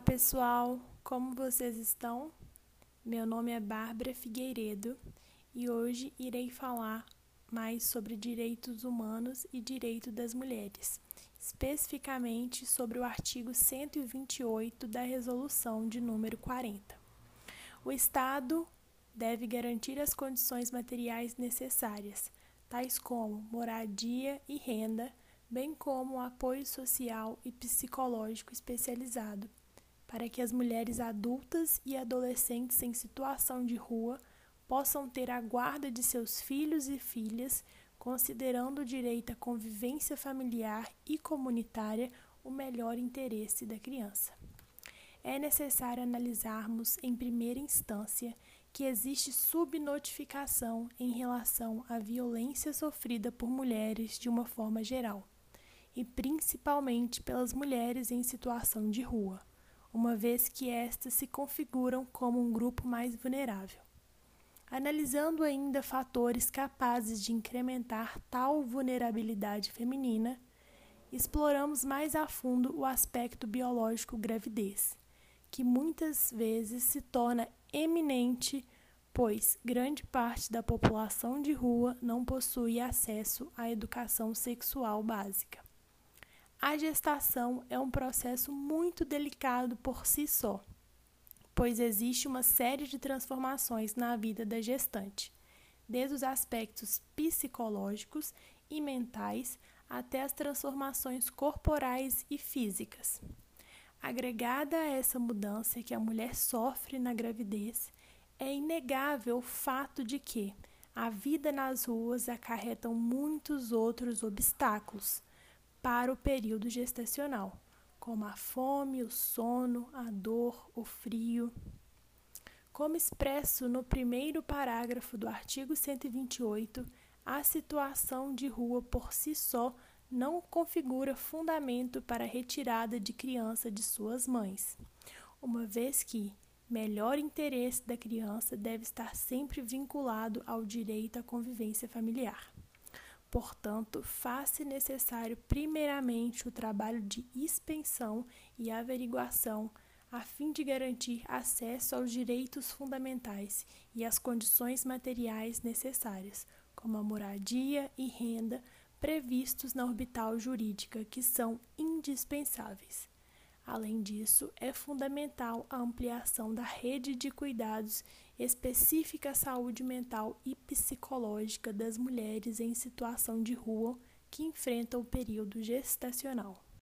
pessoal, como vocês estão? Meu nome é Bárbara Figueiredo e hoje irei falar mais sobre direitos humanos e direito das mulheres, especificamente sobre o artigo 128 da Resolução de número 40. O Estado deve garantir as condições materiais necessárias, tais como moradia e renda, bem como apoio social e psicológico especializado, para que as mulheres adultas e adolescentes em situação de rua possam ter a guarda de seus filhos e filhas, considerando o direito à convivência familiar e comunitária o melhor interesse da criança. É necessário analisarmos, em primeira instância, que existe subnotificação em relação à violência sofrida por mulheres de uma forma geral e principalmente pelas mulheres em situação de rua, uma vez que estas se configuram como um grupo mais vulnerável. Analisando ainda fatores capazes de incrementar tal vulnerabilidade feminina, exploramos mais a fundo o aspecto biológico gravidez, que muitas vezes se torna eminente, pois grande parte da população de rua não possui acesso à educação sexual básica. A gestação é um processo muito delicado por si só, pois existe uma série de transformações na vida da gestante, desde os aspectos psicológicos e mentais até as transformações corporais e físicas. Agregada a essa mudança que a mulher sofre na gravidez, é inegável o fato de que a vida nas ruas acarreta muitos outros obstáculos para o período gestacional, como a fome, o sono, a dor, o frio. Como expresso no primeiro parágrafo do artigo 128, a situação de rua por si só não configura fundamento para a retirada de criança de suas mães, uma vez que melhor interesse da criança deve estar sempre vinculado ao direito à convivência familiar. Portanto, faz-se necessário, primeiramente, o trabalho de expensão e averiguação, a fim de garantir acesso aos direitos fundamentais e às condições materiais necessárias, como a moradia e renda, previstos na orbital jurídica, que são indispensáveis. Além disso, é fundamental a ampliação da rede de cuidados específica à saúde mental e psicológica das mulheres em situação de rua que enfrentam o período gestacional.